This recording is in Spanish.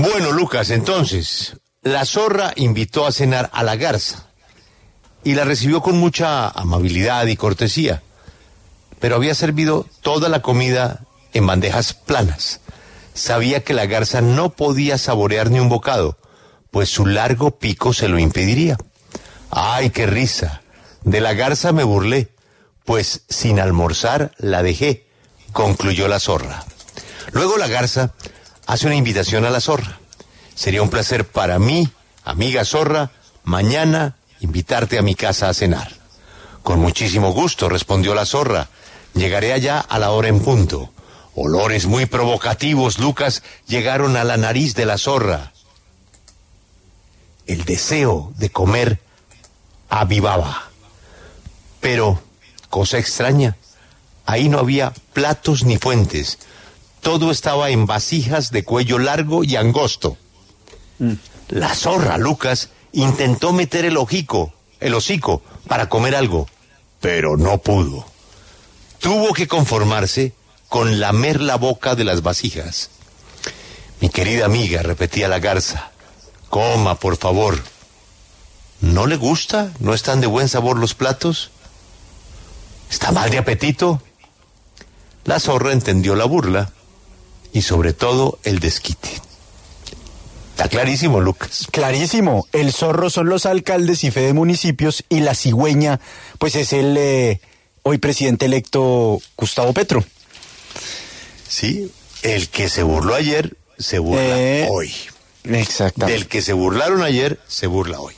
Bueno, Lucas, entonces, la zorra invitó a cenar a la garza y la recibió con mucha amabilidad y cortesía, pero había servido toda la comida en bandejas planas. Sabía que la garza no podía saborear ni un bocado, pues su largo pico se lo impediría. ¡Ay, qué risa! De la garza me burlé, pues sin almorzar la dejé, concluyó la zorra. Luego la garza hace una invitación a la zorra. Sería un placer para mí, amiga zorra, mañana invitarte a mi casa a cenar. Con muchísimo gusto, respondió la zorra. Llegaré allá a la hora en punto. Olores muy provocativos, Lucas, llegaron a la nariz de la zorra. El deseo de comer avivaba. Pero, cosa extraña, ahí no había platos ni fuentes. Todo estaba en vasijas de cuello largo y angosto. Mm. La zorra, Lucas, intentó meter el ojico, el hocico, para comer algo, pero no pudo. Tuvo que conformarse con lamer la boca de las vasijas. Mi querida amiga, repetía la garza, coma, por favor. ¿No le gusta? ¿No están de buen sabor los platos? ¿Está mal de apetito? La zorra entendió la burla y sobre todo el desquite. Está clarísimo, Lucas. Clarísimo. El zorro son los alcaldes y fe de municipios y la cigüeña, pues es el eh, hoy presidente electo Gustavo Petro. Sí, el que se burló ayer se burla eh, hoy. Exactamente. Del que se burlaron ayer se burla hoy.